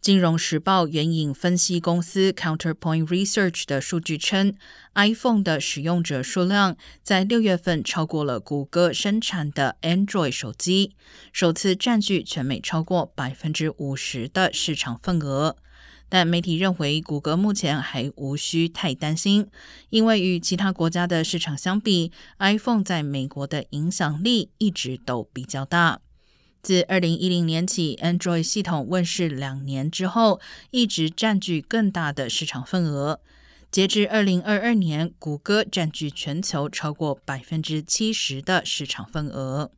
金融时报援引分析公司 Counterpoint Research 的数据称，iPhone 的使用者数量在六月份超过了谷歌生产的 Android 手机，首次占据全美超过百分之五十的市场份额。但媒体认为，谷歌目前还无需太担心，因为与其他国家的市场相比，iPhone 在美国的影响力一直都比较大。自二零一零年起，Android 系统问世两年之后，一直占据更大的市场份额。截至二零二二年，谷歌占据全球超过百分之七十的市场份额。